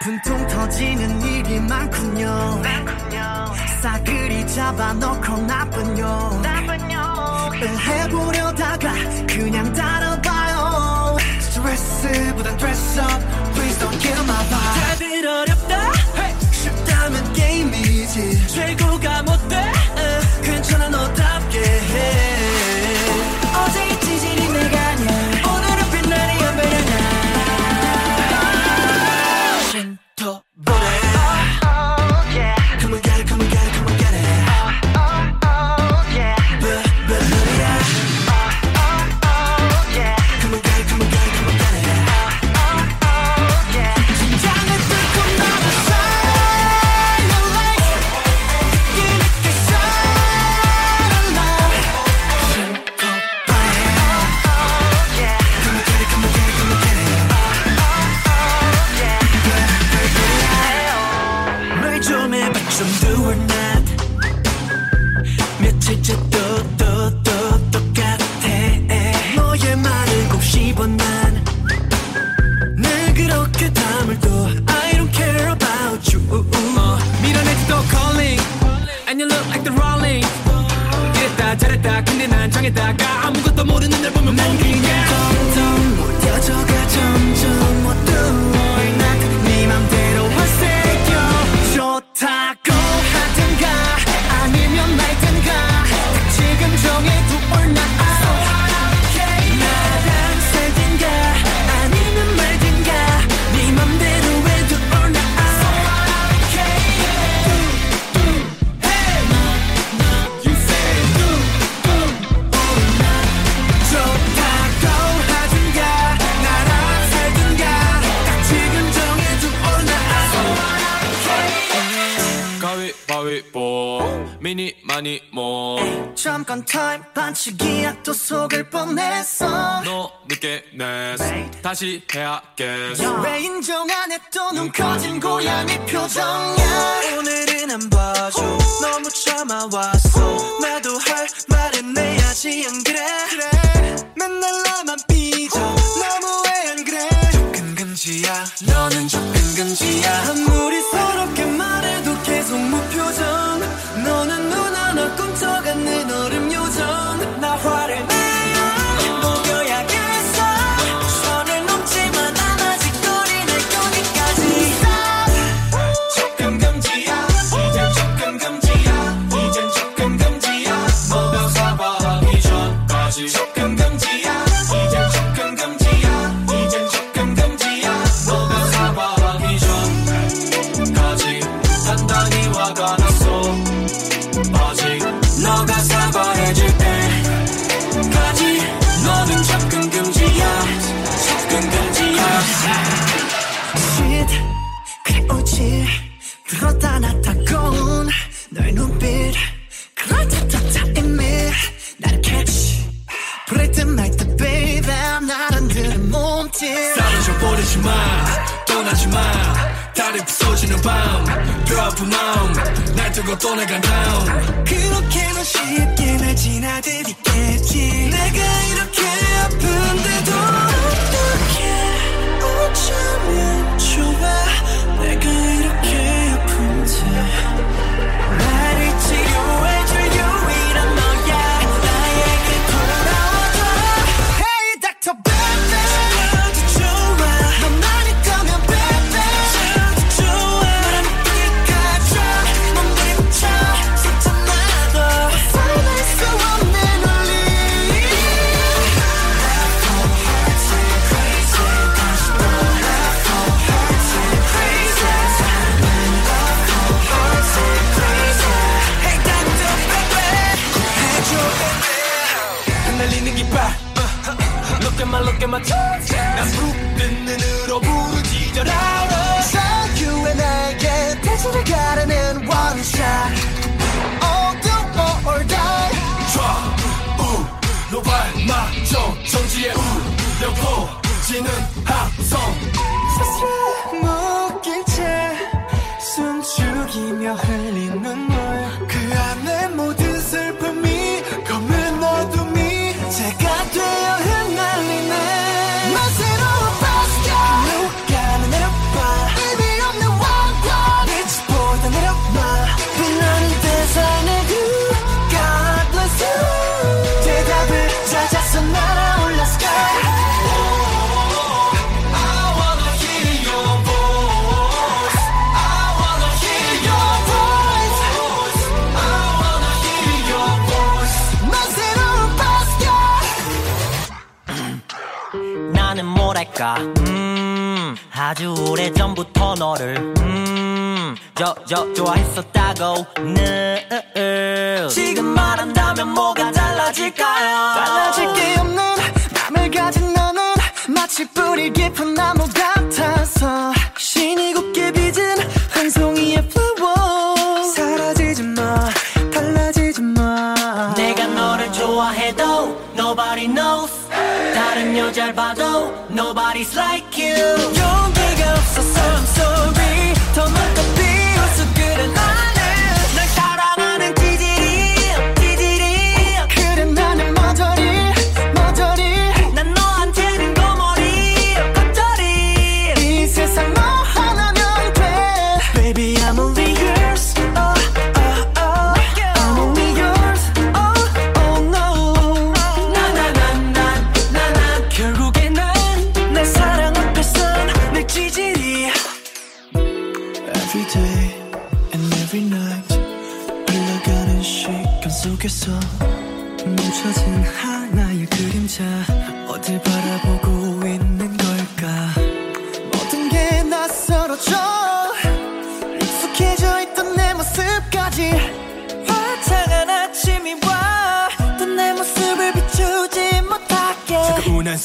분통 터지는 일이 많군요. 싸그리 잡아놓고 나쁜요 up Please don't kill my vibe 다들 어렵다 쉽다면 게임이지 최고가 아무것도 모르는 날 보면 난 그냥 점점 무뎌져 미니 많이 뭐 잠깐 타임 반칙이야 또 속을 뻔했어. 너 늦게 냈어. 다시 해야겠어. 왜 인정 안 해 또 눈 커진 고양이 표정이야. 오늘은 안 봐줘. 너무 참아왔어. 나도 할 말은 내야지 안 그래? 맨날 나만 삐져. 너무해 안 그래? 접근 금지야. 너는 접근 금지야. 아무리 서럽게 말해도 계속 무표정. 너는 눈 하나 꿈쩍하는 얼음 요정. 나 화를 내 날 두고 떠나간 다음 그렇게는 쉽게 날 지나들이겠지. 내가 이렇게 아픈데도 어떻게 어쩌면 좋아. 내가 이렇게 마정 정지의 우려고 지는 합성. 걸까? 음. 아주 오래 전부터 너를 음저저 좋아했었다고. 늘 지금 말한다면 뭐가 달라질까요? 달라질 게 없는 맘을 가진 너는 마치 뿌리 깊은 나무 같아서. 날 봐도 Nobody's like you. 용기가 없어서 I'm sorry. 더 묻고 비웃어 그래 나는 날 사랑하는 기질이 기질이. 그래 나는 머저리 머저리. 난 너한테는 고머리 겉절이 이 세상 너 하나면 돼. Baby I'm a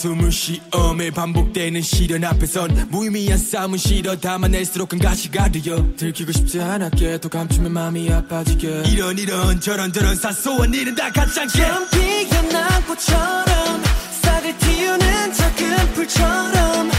숨을 쉬엄에 반복되는 시련 앞에선 무의미한 싸움은 싫어 담아낼수록 큰 가시가 되어. 들키고 싶지 않았게 또 감추면 마음이 아파지게. 이런 이런 저런 저런 사소한 일은 다 가짜게. 피어난 꽃처럼 싹을 틔우는 작은 그 풀처럼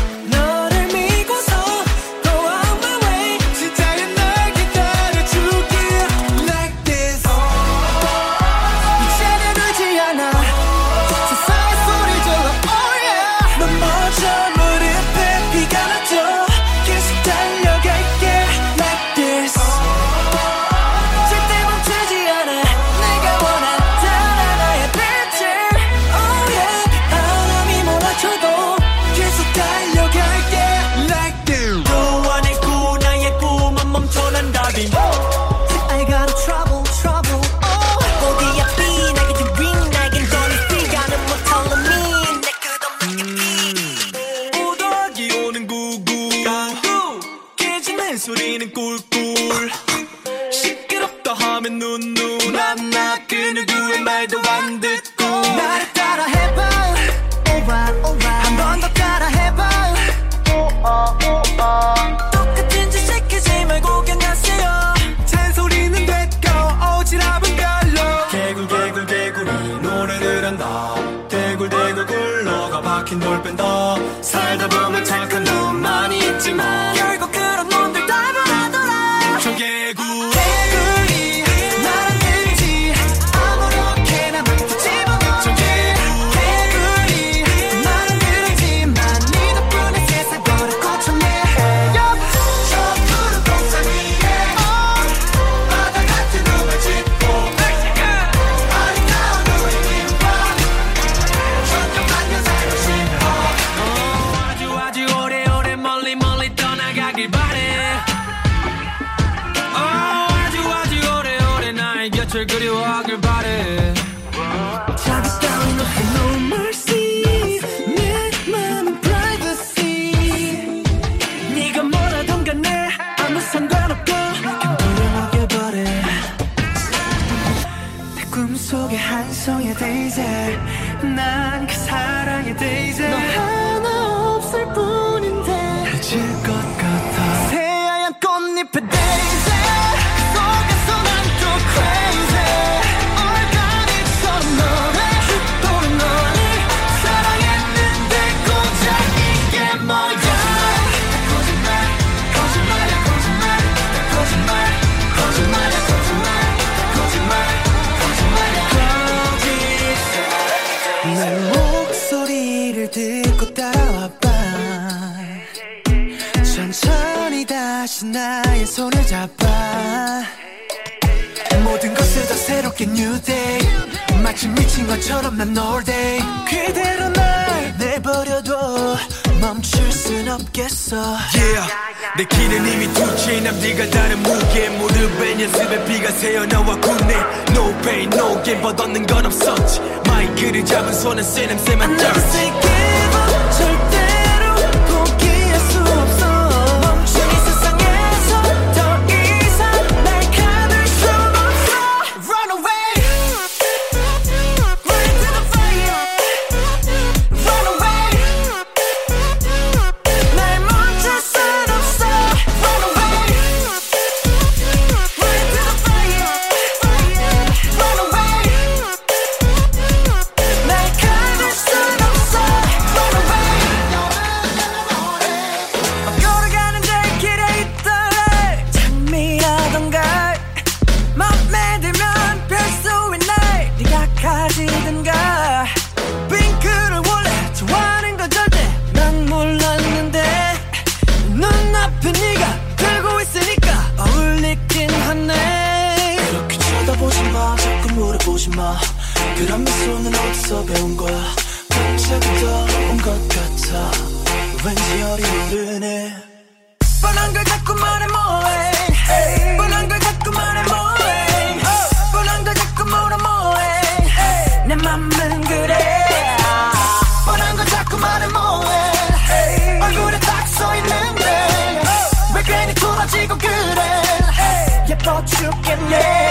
ain't een cool, cool. good you walk your body 새롭게 new day. 마치 미친 것처럼 난 all day. 그대로 날 내버려둬. 멈출 순 없겠어. Yeah 내 키는 이미 두 chain 앞뒤가 다른 무게 무릎에 연습에 비가 새어나와 굳네 No pain no gain. 얻는 건 없었지. 마이크를 잡은 손은 새 냄새만 떨지 그런 미소는 어디서 배운 거야? 갑자기 떠온 것 같아. 왠지 어리오르네 뻔한 걸 자꾸 말해 뭐해. 뻔한 걸 자꾸 말해 뭐해. 뻔한 걸 자꾸 물어 뭐해. 내 맘은 그래. 뻔한 걸 자꾸 말해 뭐해. 얼굴에 딱 써있는데 왜 괜히 돌아지고 그래? 예뻐 죽겠네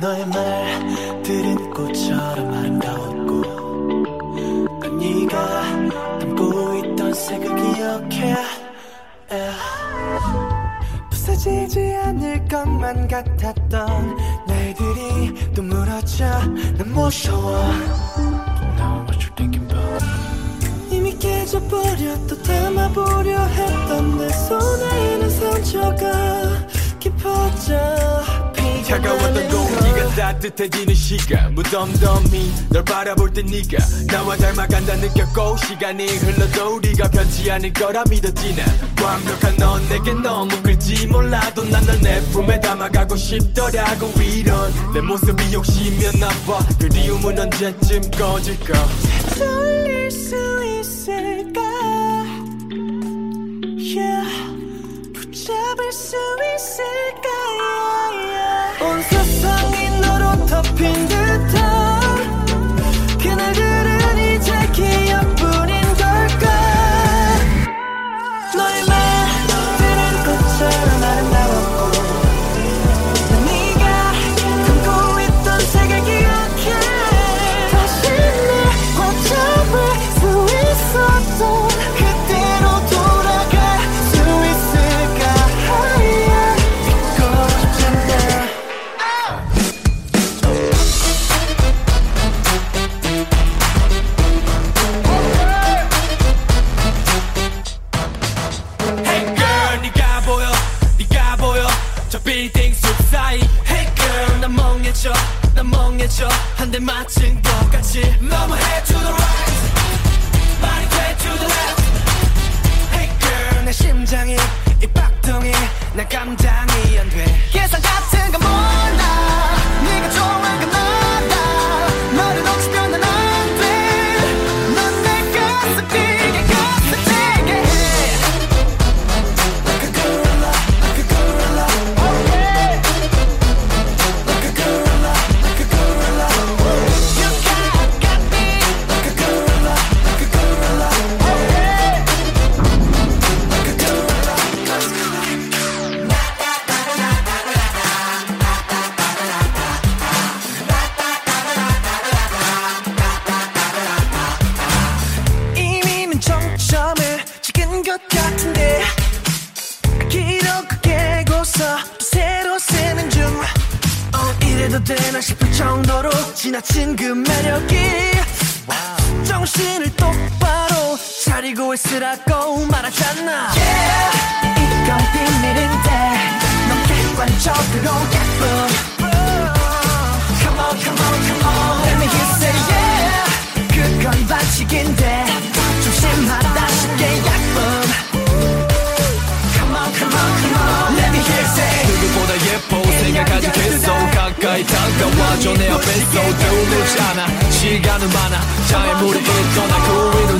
너의 말들은 꽃처럼 아름다웠고 난 네가 담고 있던 색을 기억해 에. 부서지지 않을 것만 같았던 날들이 또 무너져 난 무서워 이미 깨져버려 또 담아보려 했던 내 손에는 상처가 따뜻해지는 시간. 무덤덤이 널 바라볼 때 네가 나와 닮아간다 느꼈고 시간이 흘러도 우리가 변치 않을 거라 믿었지 난 완벽한 넌 내게 너무 끌지 몰라도 난 널 내 품에 담아가고 싶더라고. 이런 내 모습이 욕심이었나 봐. 그리움은 언제쯤 꺼질까? 돌릴 수 있을까? Yeah. 붙잡을 수 있을까 해도 되나 싶을 정도로 지나친 그 매력이. 정신을 똑바로 차리고 있으라고 말하잖아. Yeah. 이건 비밀인데 넌 객관적으로 예쁨 Come on come on come on. Let me hear say yeah. 그건 반칙인데 조심하다 쉽게 예쁨 다가와줘 내 앞에서 들르지 않아. 시간은 많아. 장애물이 있거나 그 위로